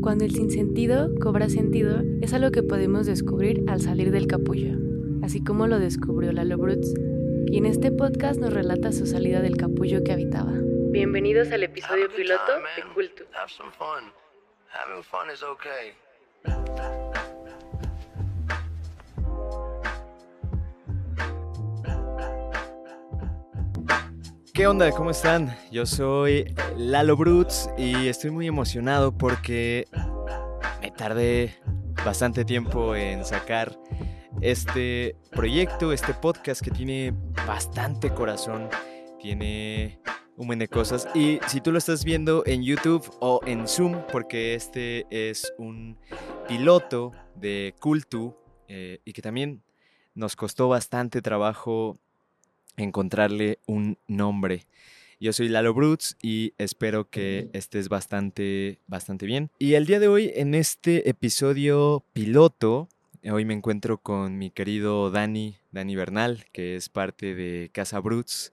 Cuando el sinsentido cobra sentido es algo que podemos descubrir al salir del capullo, así como lo descubrió Lalo Brutz, y en este podcast nos relata su salida del capullo que habitaba. Bienvenidos al episodio piloto de Culto. ¿Qué onda? ¿Cómo están? Yo soy Lalo Brutz y estoy muy emocionado porque me tardé bastante tiempo en sacar este proyecto, este podcast que tiene bastante corazón, tiene un montón de cosas. Y si tú lo estás viendo en YouTube o en Zoom, porque este es un piloto de Cultu eh, y que también nos costó bastante trabajo encontrarle un nombre. Yo soy Lalo Brutz y espero que estés bastante, bastante bien. Y el día de hoy, en este episodio piloto, hoy me encuentro con mi querido Dani, Dani Bernal, que es parte de Casa Brutz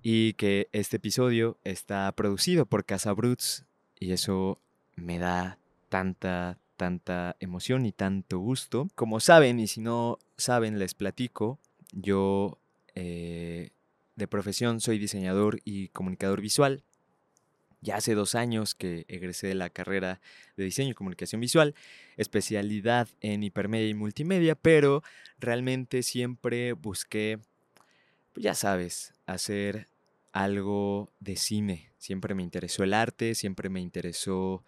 y que este episodio está producido por Casa Brutz y eso me da tanta, tanta emoción y tanto gusto. Como saben, y si no saben, les platico, yo eh, de profesión soy diseñador y comunicador visual. Ya hace dos años que egresé de la carrera de diseño y comunicación visual, especialidad en hipermedia y multimedia, pero realmente siempre busqué, pues ya sabes, hacer algo de cine. Siempre me interesó el arte, siempre me interesó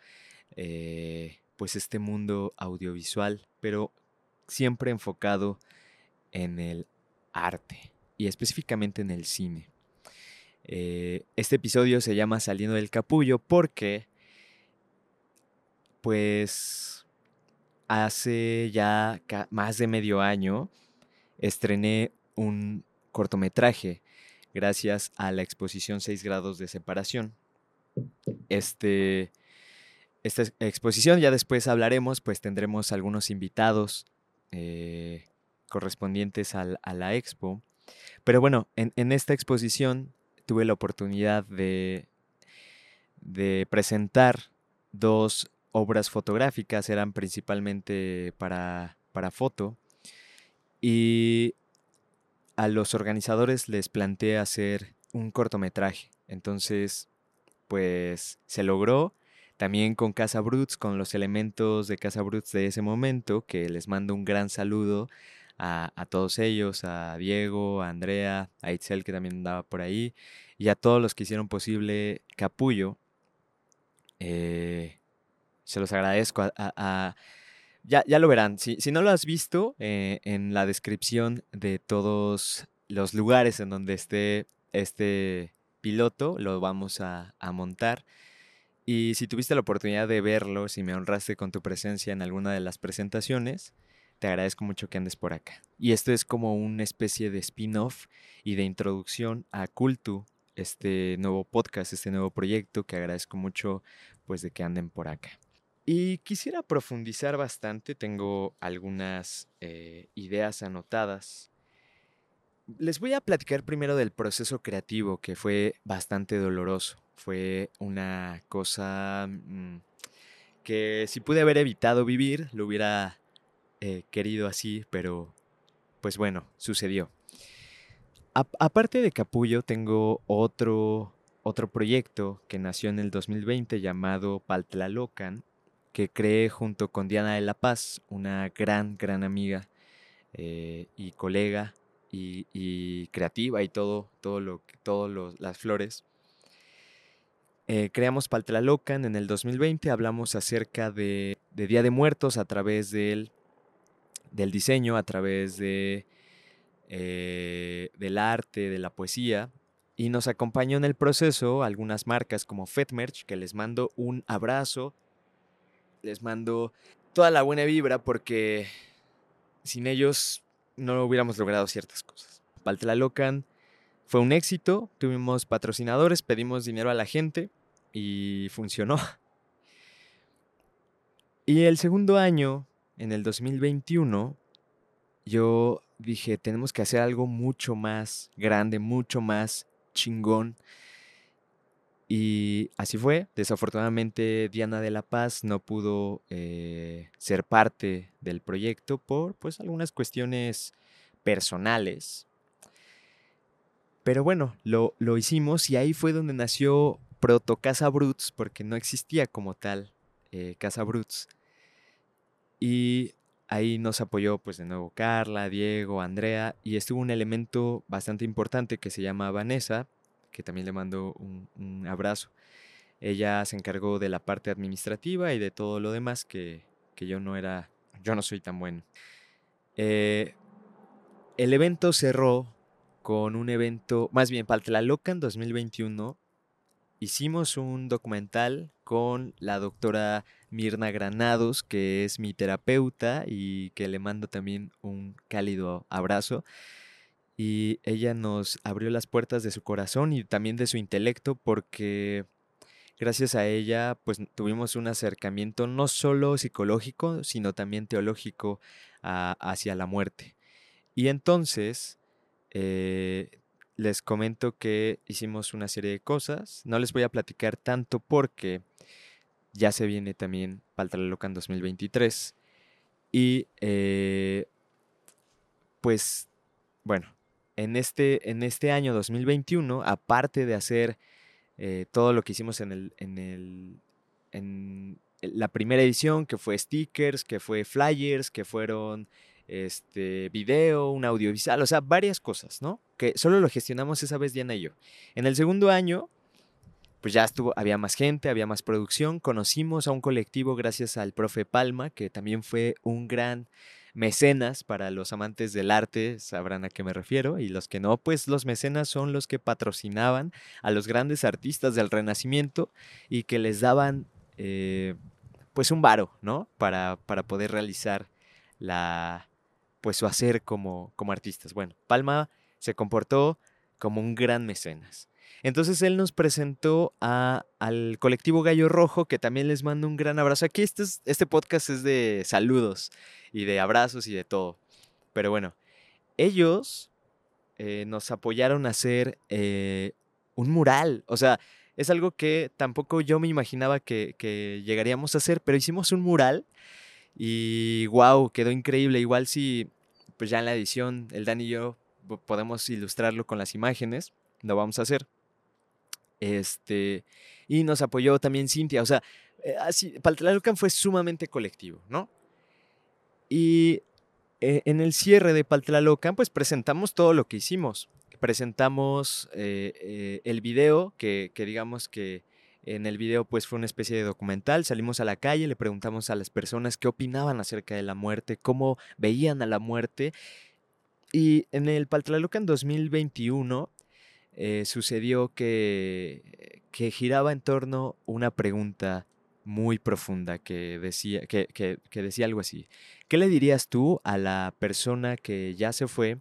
eh, pues este mundo audiovisual, pero siempre enfocado en el arte y específicamente en el cine. Eh, este episodio se llama Saliendo del Capullo porque, pues, hace ya más de medio año estrené un cortometraje gracias a la exposición 6 grados de separación. Este, esta exposición, ya después hablaremos, pues tendremos algunos invitados eh, correspondientes a la expo. Pero bueno, en, esta exposición tuve la oportunidad de, de presentar dos obras fotográficas, eran principalmente para, para foto, y a los organizadores les planteé hacer un cortometraje. Entonces, pues se logró. También con Casa Bruts, con los elementos de Casa Bruts de ese momento, que les mando un gran saludo a, todos ellos, a Diego, a Andrea, a Itzel que también andaba por ahí, y a todos los que hicieron posible Capullo. Eh, se los agradezco. A, ya, ya, lo verán. Si, si, no lo has visto, eh, en la descripción de todos los lugares en donde esté este piloto, lo vamos a, a montar. Y si tuviste la oportunidad de verlo, si me honraste con tu presencia en alguna de las presentaciones, te agradezco mucho que andes por acá. Y esto es como una especie de spin-off y de introducción a Cultu, este nuevo podcast, este nuevo proyecto que agradezco mucho pues de que anden por acá. Y quisiera profundizar bastante, tengo algunas eh, ideas anotadas. Les voy a platicar primero del proceso creativo que fue bastante doloroso. Fue una cosa mm, que si pude haber evitado vivir, lo hubiera eh, querido así, pero pues bueno, sucedió. aparte de Capullo, tengo otro, otro proyecto que nació en el 2020 llamado Paltlalocan, que creé junto con Diana de la Paz, una gran, gran amiga eh, y colega y, creativa y todo, todo lo, todas las flores. Eh, creamos Paltlalocan en el 2020, hablamos acerca de, de Día de Muertos a través del del diseño, a través de, eh, del arte, de la poesía. Y nos acompañó en el proceso algunas marcas como FetMerch, que les mando un abrazo, les mando toda la buena vibra porque sin ellos no hubiéramos logrado ciertas cosas. Paltlalocan fue un éxito, tuvimos patrocinadores, pedimos dinero a la gente y funcionó. Y el segundo año en el 2021 yo dije, tenemos que hacer algo mucho más grande, mucho más chingón. Y así fue. Desafortunadamente Diana de la Paz no pudo eh, ser parte del proyecto por pues algunas cuestiones personales. Pero bueno, lo, lo hicimos y ahí fue donde nació Proto Casa Bruts, porque no existía como tal eh, Casa Bruts. Y ahí nos apoyó pues de nuevo Carla, Diego, Andrea y estuvo un elemento bastante importante que se llama Vanessa, que también le mando un, abrazo. Ella se encargó de la parte administrativa y de todo lo demás que, yo no era, yo no soy tan bueno. Eh, el evento cerró con un evento, más bien para en 2021, hicimos un documental con la doctora Mirna Granados, que es mi terapeuta y que le mando también un cálido abrazo y ella nos abrió las puertas de su corazón y también de su intelecto porque gracias a ella pues tuvimos un acercamiento no solo psicológico sino también teológico hacia la muerte. Y entonces eh, les comento que hicimos una serie de cosas, no les voy a platicar tanto porque ya se viene también Paltraloca en 2023 y eh, pues bueno, en este, en este año 2021, aparte de hacer eh, todo lo que hicimos en, el, en, el, en la primera edición, que fue stickers, que fue flyers, que fueron este video, un audiovisual, o sea, varias cosas, ¿no? Que solo lo gestionamos esa vez Diana y yo. En el segundo año, pues ya estuvo, había más gente, había más producción, conocimos a un colectivo gracias al profe Palma, que también fue un gran mecenas, para los amantes del arte sabrán a qué me refiero, y los que no, pues los mecenas son los que patrocinaban a los grandes artistas del Renacimiento y que les daban eh, pues un varo, ¿no? Para, para poder realizar la, pues su hacer como, como artistas. Bueno, Palma se comportó como un gran mecenas. Entonces él nos presentó a, al colectivo Gallo Rojo, que también les mando un gran abrazo. Aquí este, este podcast es de saludos y de abrazos y de todo. Pero bueno, ellos eh, nos apoyaron a hacer eh, un mural. O sea, es algo que tampoco yo me imaginaba que, que llegaríamos a hacer, pero hicimos un mural y wow, quedó increíble. Igual si, pues ya en la edición, el Dan y yo podemos ilustrarlo con las imágenes, lo vamos a hacer. Este, y nos apoyó también Cintia. O sea, eh, así, fue sumamente colectivo, ¿no? Y eh, en el cierre de Paltlalocan, pues presentamos todo lo que hicimos. Presentamos eh, el video, que, que digamos que en el video pues fue una especie de documental, salimos a la calle, le preguntamos a las personas qué opinaban acerca de la muerte, cómo veían a la muerte. Y en el Paltlalocan 2021 eh, sucedió que, que giraba en torno una pregunta muy profunda que decía, que, que, decía algo así. ¿Qué le dirías tú a la persona que ya se fue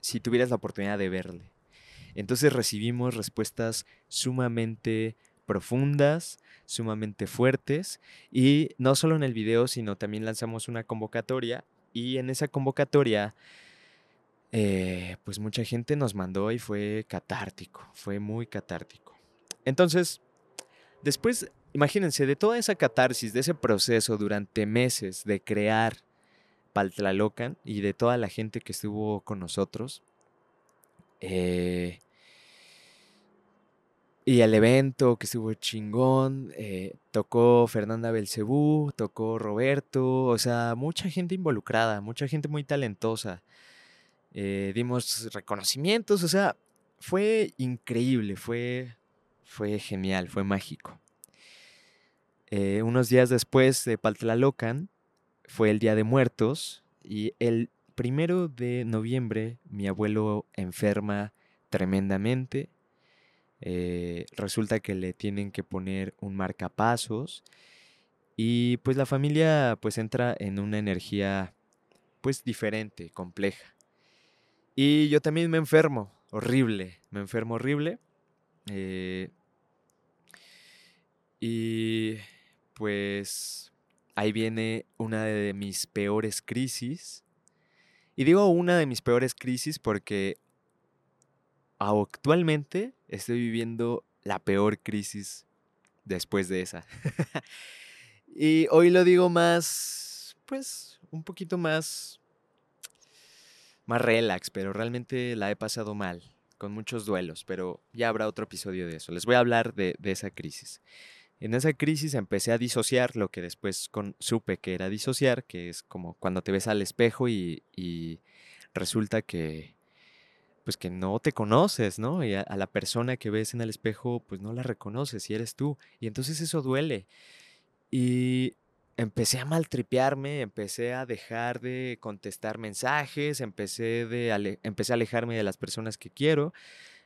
si tuvieras la oportunidad de verle? Entonces recibimos respuestas sumamente profundas, sumamente fuertes y no solo en el video, sino también lanzamos una convocatoria y en esa convocatoria eh, pues mucha gente nos mandó y fue catártico, fue muy catártico. Entonces, después, imagínense, de toda esa catarsis, de ese proceso durante meses de crear Paltlalocan y de toda la gente que estuvo con nosotros, eh, y el evento que estuvo chingón, eh, tocó Fernanda Belcebú, tocó Roberto, o sea, mucha gente involucrada, mucha gente muy talentosa. Eh, dimos reconocimientos, o sea, fue increíble, fue, fue genial, fue mágico. Eh, unos días después de Paltlalocan fue el Día de Muertos y el primero de noviembre mi abuelo enferma tremendamente. Eh, resulta que le tienen que poner un marcapasos y pues la familia pues entra en una energía pues diferente, compleja. Y yo también me enfermo, horrible, me enfermo horrible. Eh, y pues ahí viene una de mis peores crisis. Y digo una de mis peores crisis porque actualmente estoy viviendo la peor crisis después de esa. y hoy lo digo más, pues, un poquito más, más relax, pero realmente la he pasado mal, con muchos duelos, pero ya habrá otro episodio de eso. Les voy a hablar de, esa crisis. En esa crisis empecé a disociar lo que después supe que era disociar, que es como cuando te ves al espejo y resulta que pues que no te conoces, ¿no? Y a, la persona que ves en el espejo, pues no la reconoces y eres tú. Y entonces eso duele. Y empecé a maltripearme, empecé a dejar de contestar mensajes, empecé, de empecé a alejarme de las personas que quiero.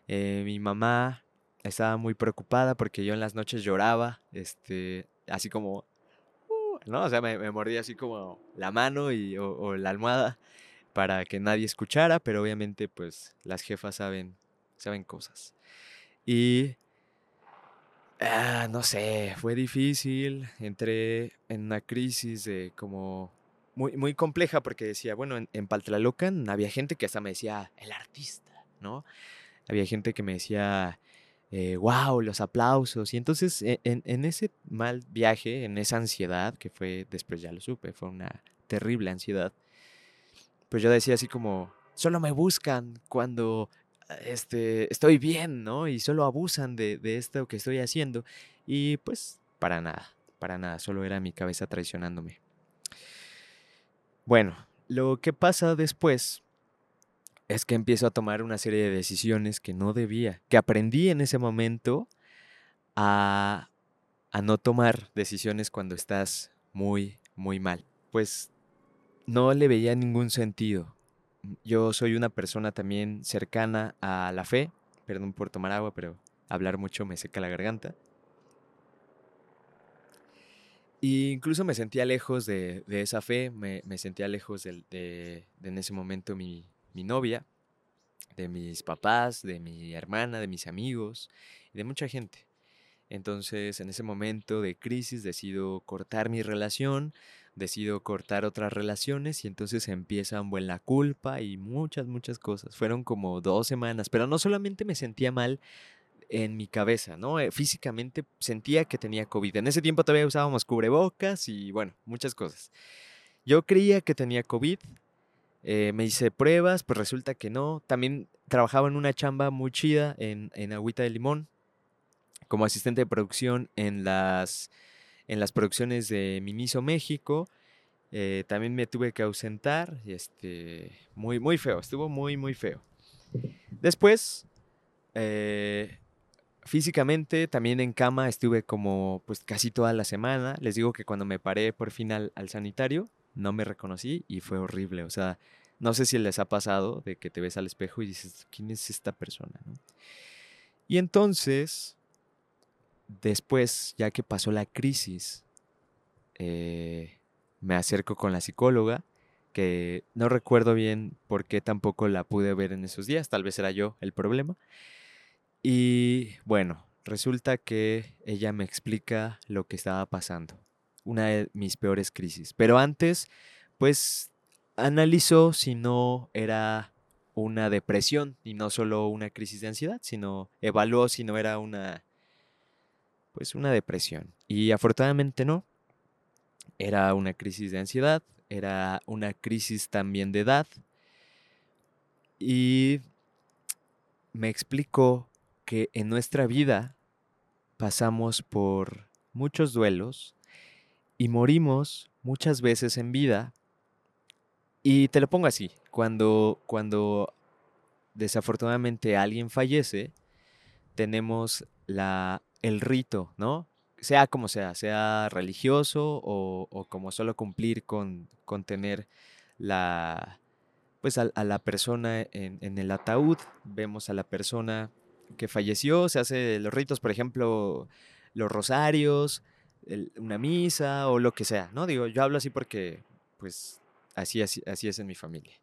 Eh, mi mamá estaba muy preocupada porque yo en las noches lloraba, este, así como, uh, ¿no? O sea, me, mordía así como la mano y, o la almohada para que nadie escuchara, pero obviamente pues las jefas saben, saben cosas. Y ah, no sé, fue difícil, entré en una crisis de como muy, muy compleja porque decía, bueno, en, en Paltlalocan había gente que hasta me decía, el artista, ¿no? Había gente que me decía, wow, eh, los aplausos. Y entonces e, en, en, ese mal viaje, en esa ansiedad, que fue, después ya lo supe, fue una terrible ansiedad, pues yo decía así como, solo me buscan cuando este, estoy bien, ¿no? Y solo abusan de, de esto que estoy haciendo. Y pues para nada, para nada, solo era mi cabeza traicionándome. Bueno, lo que pasa después es que empiezo a tomar una serie de decisiones que no debía, que aprendí en ese momento a, a no tomar decisiones cuando estás muy, muy mal. Pues no le veía ningún sentido. Yo soy una persona también cercana a la fe, perdón por tomar agua, pero hablar mucho me seca la garganta. Y incluso me sentía lejos de, esa fe, me, sentía lejos de, en ese momento mi, novia, de mis papás, de mi hermana, de mis amigos de mucha gente. Entonces, en ese momento de crisis, decido cortar mi relación, decido cortar otras relaciones y entonces empiezan buen la culpa y muchas, muchas cosas. Fueron como dos semanas, pero no solamente me sentía mal en mi cabeza, ¿no? Eh, físicamente sentía que tenía COVID. En ese tiempo todavía usábamos cubrebocas y bueno, muchas cosas. Yo creía que tenía COVID, eh, me hice pruebas, pues resulta que no. También trabajaba en una chamba muy chida en, en Agüita de Limón, como asistente de producción en las en las producciones de Miniso México. Eh, también me tuve que ausentar, este, muy, muy feo, estuvo muy, muy feo. Después, eh, físicamente, también en cama estuve como pues casi toda la semana. Les digo que cuando me paré por fin al, sanitario, no me reconocí y fue horrible. O sea, no sé si les ha pasado de que te ves al espejo y dices, ¿quién es esta persona? Y entonces, después, ya que pasó la crisis, eh, me acerco con la psicóloga, que no recuerdo bien por qué tampoco la pude ver en esos días, tal vez era yo el problema. Y bueno, resulta que ella me explica lo que estaba pasando, una de mis peores crisis. Pero antes, pues analizó si no era una depresión y no solo una crisis de ansiedad, sino evaluó si no era una pues una depresión. Y afortunadamente no. Era una crisis de ansiedad, era una crisis también de edad. Y me explicó que en nuestra vida pasamos por muchos duelos y morimos muchas veces en vida. Y te lo pongo así, cuando, cuando desafortunadamente alguien fallece, tenemos la el rito, ¿no? Sea como sea, sea religioso o, como solo cumplir con, con tener la, pues a, la persona en, el ataúd, vemos a la persona que falleció, se hace los ritos, por ejemplo, los rosarios, una misa o lo que sea, ¿no? Digo, yo hablo así porque, pues, así, así, así es en mi familia.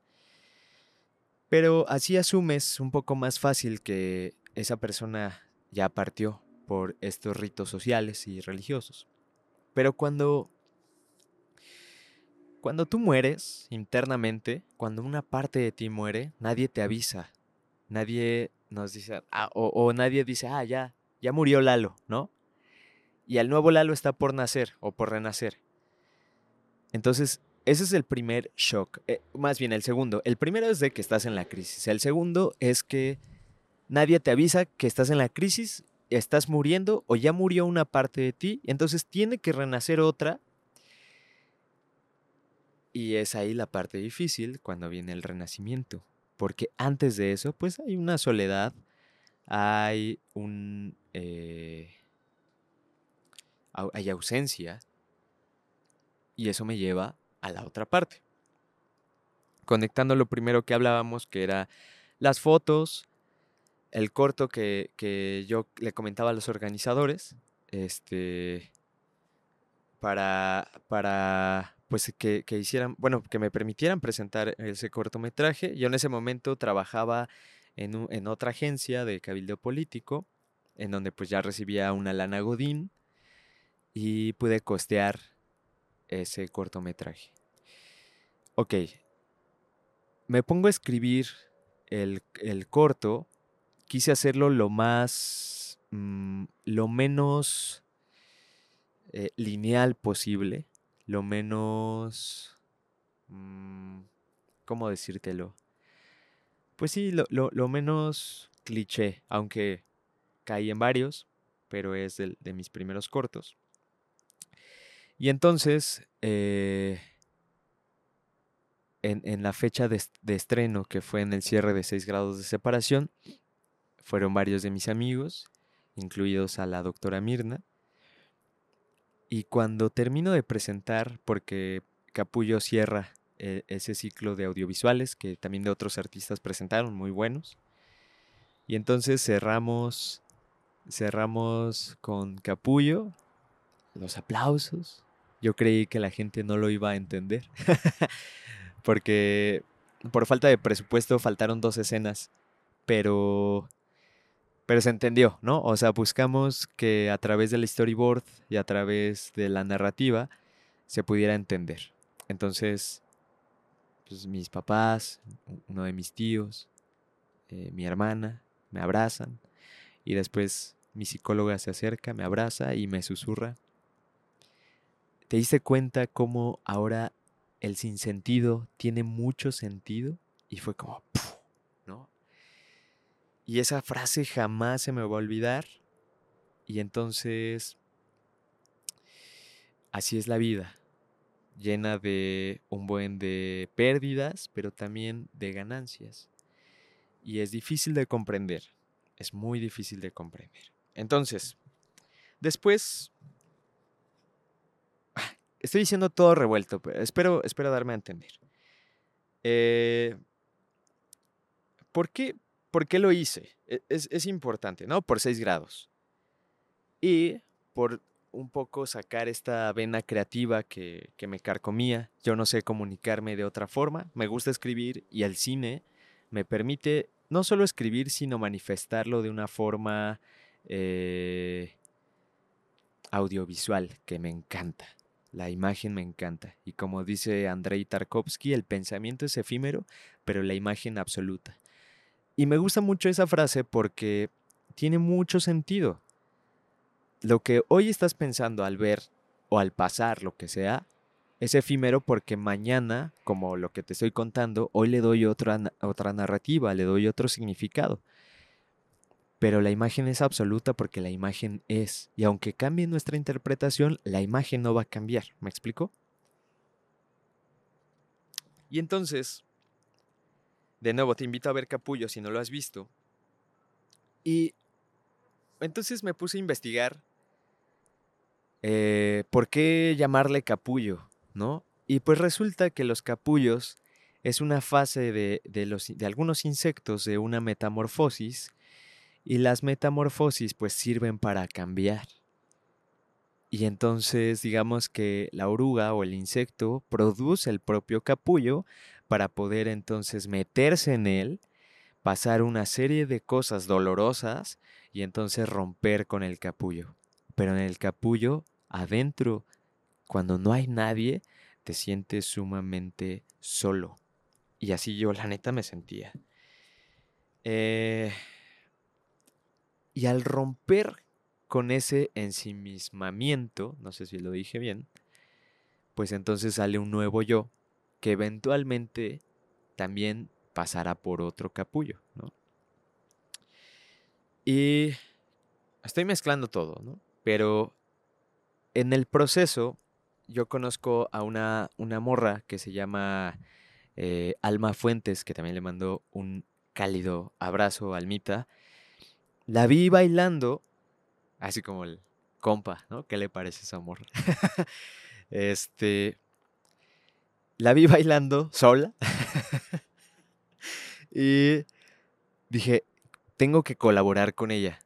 Pero así asumes un poco más fácil que esa persona ya partió, por estos ritos sociales y religiosos. Pero cuando cuando tú mueres internamente, cuando una parte de ti muere, nadie te avisa. Nadie nos dice, ah, o, nadie dice, ah, ya, ya murió Lalo, ¿no? Y el nuevo Lalo está por nacer o por renacer. Entonces, ese es el primer shock. Eh, más bien, el segundo. El primero es de que estás en la crisis. El segundo es que nadie te avisa que estás en la crisis, estás muriendo o ya murió una parte de ti. Entonces tiene que renacer otra. Y es ahí la parte difícil cuando viene el renacimiento. Porque antes de eso, pues hay una soledad, hay un... Eh, hay ausencia. Y eso me lleva a la otra parte. Conectando lo primero que hablábamos, que era las fotos, el corto que, yo le comentaba a los organizadores, este, para, para pues que, hicieran, bueno, que me permitieran presentar ese cortometraje. Yo en ese momento trabajaba en, en otra agencia de cabildo político, en donde pues ya recibía una lana Godín y pude costear ese cortometraje. Ok, me pongo a escribir el, corto, quise hacerlo lo más, mm, lo menos eh, lineal posible, lo menos, mm, ¿cómo decírtelo? Pues sí, lo, menos cliché, aunque caí en varios, pero es de mis primeros cortos. Y entonces, eh, en, la fecha de, estreno, que fue en el cierre de 6 grados de separación, fueron varios de mis amigos, incluidos a la doctora Mirna. Y cuando termino de presentar, porque Capullo cierra eh, ese ciclo de audiovisuales que también de otros artistas presentaron, muy buenos. Y entonces cerramos, cerramos con Capullo, los aplausos, yo creí que la gente no lo iba a entender. Porque por falta de presupuesto faltaron dos escenas. Pero. Pero se entendió, ¿no? O sea, buscamos que a través del storyboard y a través de la narrativa se pudiera entender. Entonces, pues mis papás, uno de mis tíos, eh, mi hermana, me abrazan. Y después mi psicóloga se acerca, me abraza y me susurra ¿Te diste cuenta cómo ahora el sinsentido tiene mucho sentido? Y fue como. Y esa frase jamás se me va a olvidar. Y entonces, así es la vida, llena de un buen de pérdidas, pero también de ganancias. Y es difícil de comprender, es muy difícil de comprender. Entonces, después Estoy diciendo todo revuelto, pero espero, espero darme a entender. Eh, ¿por, qué, ¿Por qué lo hice? E, es, importante, ¿no? Por 6 grados. Y por un poco sacar esta vena creativa que, que, me carcomía. Yo no sé comunicarme de otra forma. Me gusta escribir y el cine me permite no solo escribir, sino manifestarlo de una forma eh, audiovisual que me encanta. La imagen me encanta. Y como dice Andrei Tarkovsky, el pensamiento es efímero, pero la imagen absoluta. Y me gusta mucho esa frase porque tiene mucho sentido. Lo que hoy estás pensando al ver o al pasar, lo que sea, es efímero porque mañana, como lo que te estoy contando, hoy le doy otra, otra narrativa, le doy otro significado. Pero la imagen es absoluta porque la imagen es. Y aunque cambie nuestra interpretación, la imagen no va a cambiar. ¿Me explico? Y entonces, de nuevo, te invito a ver Capullo si no lo has visto. Y entonces me puse a investigar eh, por qué llamarle capullo, ¿no? Y pues resulta que los capullos es una fase de, de, los, de algunos insectos de una metamorfosis y las metamorfosis pues sirven para cambiar. Y entonces digamos que la oruga o el insecto produce el propio capullo para poder entonces meterse en él, pasar una serie de cosas dolorosas y entonces romper con el capullo. Pero en el capullo, adentro, cuando no hay nadie, te sientes sumamente solo. Y así yo la neta me sentía. Eh, y al romper con ese ensimismamiento, no sé si lo dije bien, pues entonces sale un nuevo yo que eventualmente también pasará por otro capullo, ¿no? Y estoy mezclando todo, ¿no? Pero en el proceso yo conozco a una, una morra que se llama eh, Alma Fuentes, que también le mandó un cálido abrazo a Almita. La vi bailando, así como el compa, ¿no? ¿Qué le parece esa morra? este, la vi bailando sola y dije, tengo que colaborar con ella,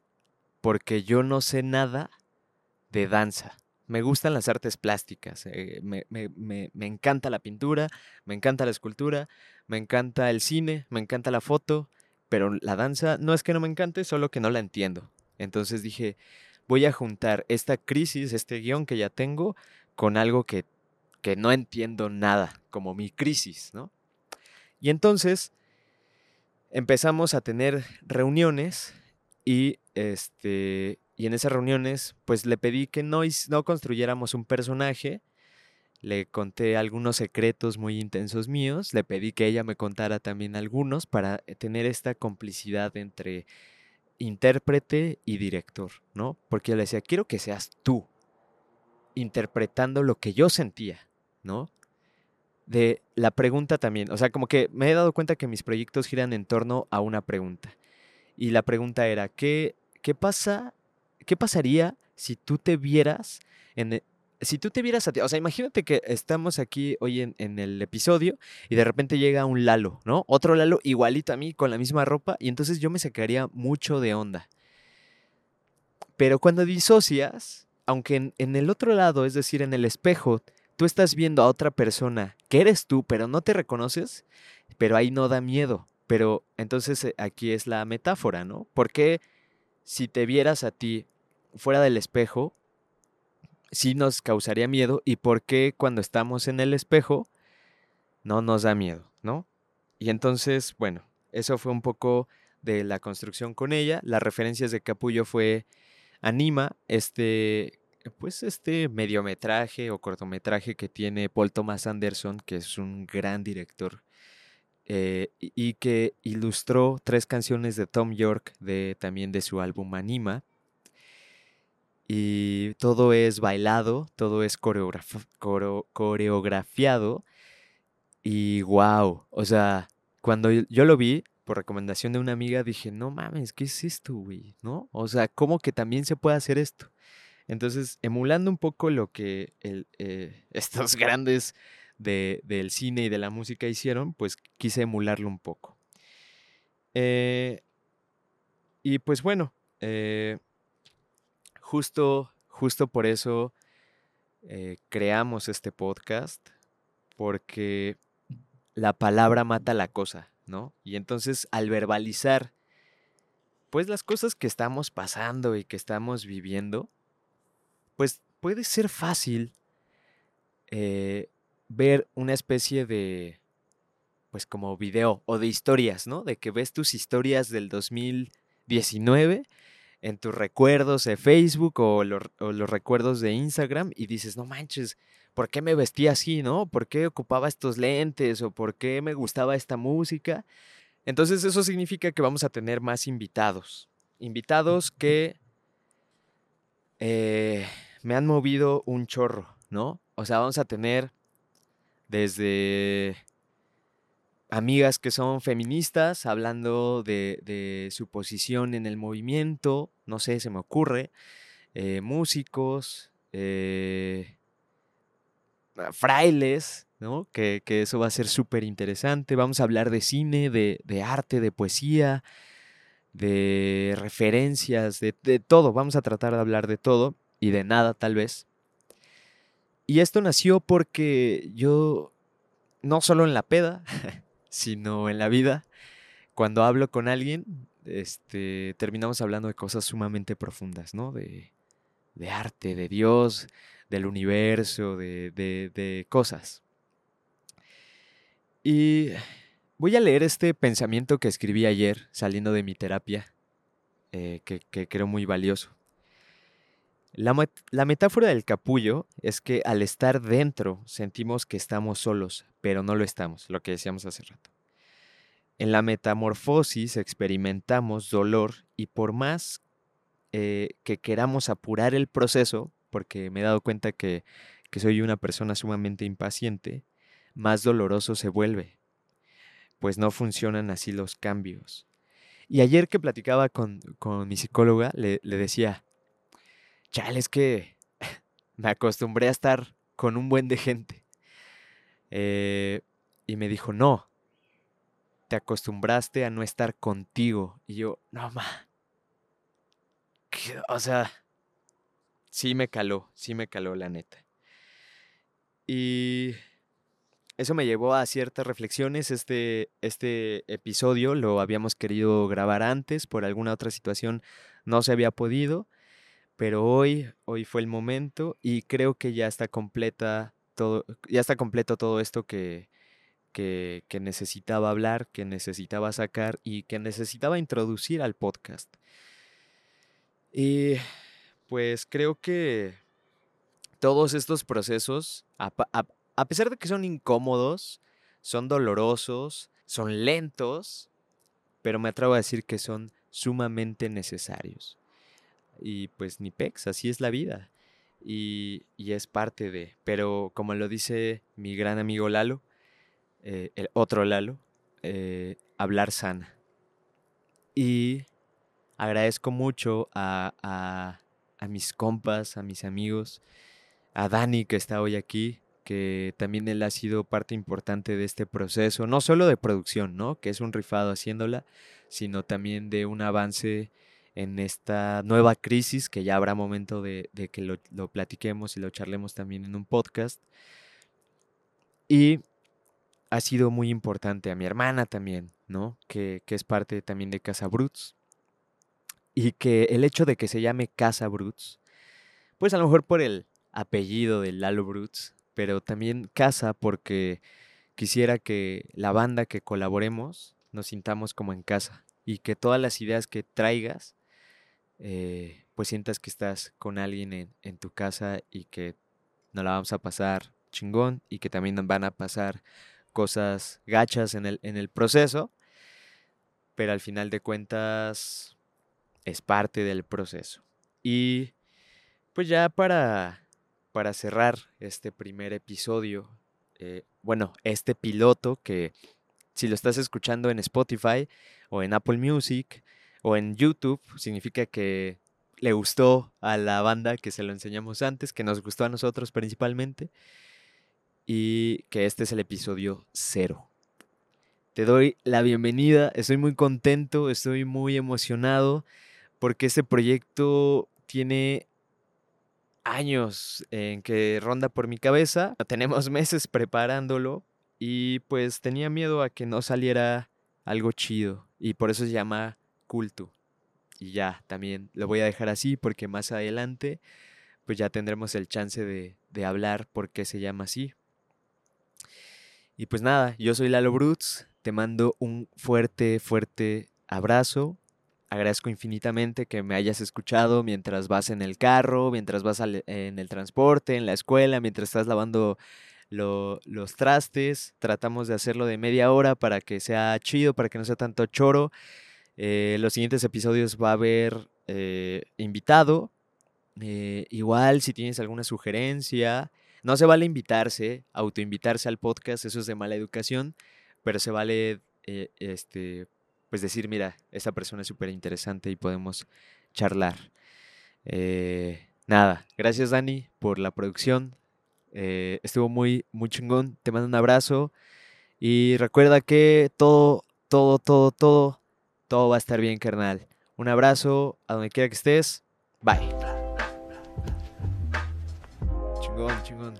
porque yo no sé nada de danza. Me gustan las artes plásticas, eh, me, me, encanta la pintura, me encanta la escultura, me encanta el cine, me encanta la foto, pero la danza no es que no me encante, solo que no la entiendo. Entonces dije, voy a juntar esta crisis, este guion que ya tengo, con algo que, que no entiendo nada, como mi crisis, ¿no? Y entonces empezamos a tener reuniones y este y en esas reuniones pues le pedí que no, no construyéramos un personaje, le conté algunos secretos muy intensos míos, le pedí que ella me contara también algunos para eh, tener esta complicidad entre intérprete y director, ¿no? Porque yo le decía, quiero que seas tú interpretando lo que yo sentía, ¿no? de la pregunta también. O sea, como que me he dado cuenta que mis proyectos giran en torno a una pregunta. Y la pregunta era, ¿qué, qué pasa? ¿Qué pasaría si tú te vieras en e, si tú te vieras a ti, o sea, imagínate que estamos aquí hoy en, en, el episodio y de repente llega un Lalo, ¿no? Otro Lalo igualito a mí, con la misma ropa, y entonces yo me sacaría mucho de onda. Pero cuando disocias, aunque en, en el otro lado, es decir, en el espejo, tú estás viendo a otra persona que eres tú, pero no te reconoces, pero ahí no da miedo. Pero entonces eh, aquí es la metáfora, ¿no? Porque si te vieras a ti fuera del espejo, sí nos causaría miedo y por qué cuando estamos en el espejo no nos da miedo, ¿no? Y entonces, bueno, eso fue un poco de la construcción con ella. Las referencias de Capullo fue Anima, este pues este mediometraje o cortometraje que tiene Paul Thomas Anderson, que es un gran director, eh, y que ilustró tres canciones de Tom York, de, también de su álbum Anima. Y todo es bailado, todo es coreografiado. Y wow, o sea, cuando yo lo vi, por recomendación de una amiga, dije, no mames, ¿qué es esto, güey? ¿No? O sea, ¿cómo que también se puede hacer esto? Entonces, emulando un poco lo que eh, estos grandes del cine y de la música hicieron, pues quise emularlo un poco. Eh, y pues bueno, eh, justo, justo por eso creamos este podcast, porque la palabra mata la cosa, ¿no? Y entonces al verbalizar, pues las cosas que estamos pasando y que estamos viviendo, pues puede ser fácil eh, ver una especie de, pues como video o de historias, ¿no? De que ves tus historias del 2019 en tus recuerdos de Facebook o, los recuerdos de Instagram y dices, no manches, ¿por qué me vestía así, no? ¿Por qué ocupaba estos lentes o por qué me gustaba esta música? Entonces eso significa que vamos a tener más invitados, invitados que... Eh, me han movido un chorro, ¿no? O sea, vamos a tener desde amigas que son feministas hablando de, su posición en el movimiento, no sé, se me ocurre, eh, músicos, eh, frailes, ¿no? Que, eso va a ser súper interesante. Vamos a hablar de cine, de, de, arte, de poesía, de referencias, de, de todo. Vamos a tratar de hablar de todo y de nada tal vez. Y esto nació porque yo, no solo en la peda, sino en la vida, cuando hablo con alguien, este, terminamos hablando de cosas sumamente profundas, ¿no? De, de arte, de Dios, del universo, de, de, cosas. Y voy a leer este pensamiento que escribí ayer saliendo de mi terapia, eh, que, que creo muy valioso. La, la, metáfora del capullo es que al estar dentro sentimos que estamos solos, pero no lo estamos, lo que decíamos hace rato. En la metamorfosis experimentamos dolor y por más eh, que queramos apurar el proceso, porque me he dado cuenta que, que soy una persona sumamente impaciente, más doloroso se vuelve, pues no funcionan así los cambios. Y ayer que platicaba con, con mi psicóloga, le, le decía, chale, es que me acostumbré a estar con un buen de gente. Eh, y me dijo, no, te acostumbraste a no estar contigo. Y yo, no, ma. O sea, sí me caló, sí me caló la neta. Y eso me llevó a ciertas reflexiones. Este, este episodio lo habíamos querido grabar antes, por alguna otra situación no se había podido. Pero hoy, hoy fue el momento y creo que ya está completa todo, ya está completo todo esto que, que, necesitaba hablar, que necesitaba sacar y que necesitaba introducir al podcast. Y pues creo que todos estos procesos, a, a pesar de que son incómodos, son dolorosos, son lentos, pero me atrevo a decir que son sumamente necesarios. Y pues ni pex, así es la vida. Y, y, es parte de. Pero como lo dice mi gran amigo Lalo, eh, el otro Lalo, eh, hablar sana. Y agradezco mucho a, a, a, mis compas, a mis amigos, a Dani que está hoy aquí, que también él ha sido parte importante de este proceso, no solo de producción, ¿no? Que es un rifado haciéndola, sino también de un avance en esta nueva crisis, que ya habrá momento de, de que lo, lo platiquemos y lo charlemos también en un podcast. Y ha sido muy importante a mi hermana también, ¿no? Que, que es parte también de Casa Bruts. Y que el hecho de que se llame Casa Bruts, pues a lo mejor por el apellido de Lalo Bruts, pero también casa porque quisiera que la banda que colaboremos nos sintamos como en casa y que todas las ideas que traigas, eh, pues sientas que estás con alguien en, en tu casa y que nos la vamos a pasar chingón y que también van a pasar cosas gachas en el, en el proceso, pero al final de cuentas es parte del proceso. Y pues ya para, para cerrar este primer episodio, eh, bueno, este piloto que si lo estás escuchando en Spotify o en Apple Music o en YouTube, significa que le gustó a la banda que se lo enseñamos antes, que nos gustó a nosotros principalmente y que este es el episodio cero. Te doy la bienvenida, estoy muy contento, estoy muy emocionado porque este proyecto tiene años en que ronda por mi cabeza, tenemos meses preparándolo y pues tenía miedo a que no saliera algo chido y por eso se llama culto. Y ya, también lo voy a dejar así porque más adelante pues ya tendremos el chance de, de hablar por qué se llama así. Y pues nada, yo soy Lalo Brutz, te mando un fuerte, fuerte abrazo. Agradezco infinitamente que me hayas escuchado mientras vas en el carro, mientras vas en el transporte, en la escuela, mientras estás lavando los trastes. Tratamos de hacerlo de media hora para que sea chido, para que no sea tanto choro. Eh, los siguientes episodios va a haber eh, invitado. Eh, igual si tienes alguna sugerencia, no se vale invitarse, autoinvitarse al podcast, eso es de mala educación, pero se vale eh, este, pues decir, mira, esta persona es súper interesante y podemos charlar. Nada, gracias Dani por la producción. Estuvo muy, muy chingón. Te mando un abrazo. Y recuerda que todo, todo, todo, todo, todo va a estar bien, carnal. Un abrazo a donde quiera que estés. Bye. chingón, chingón.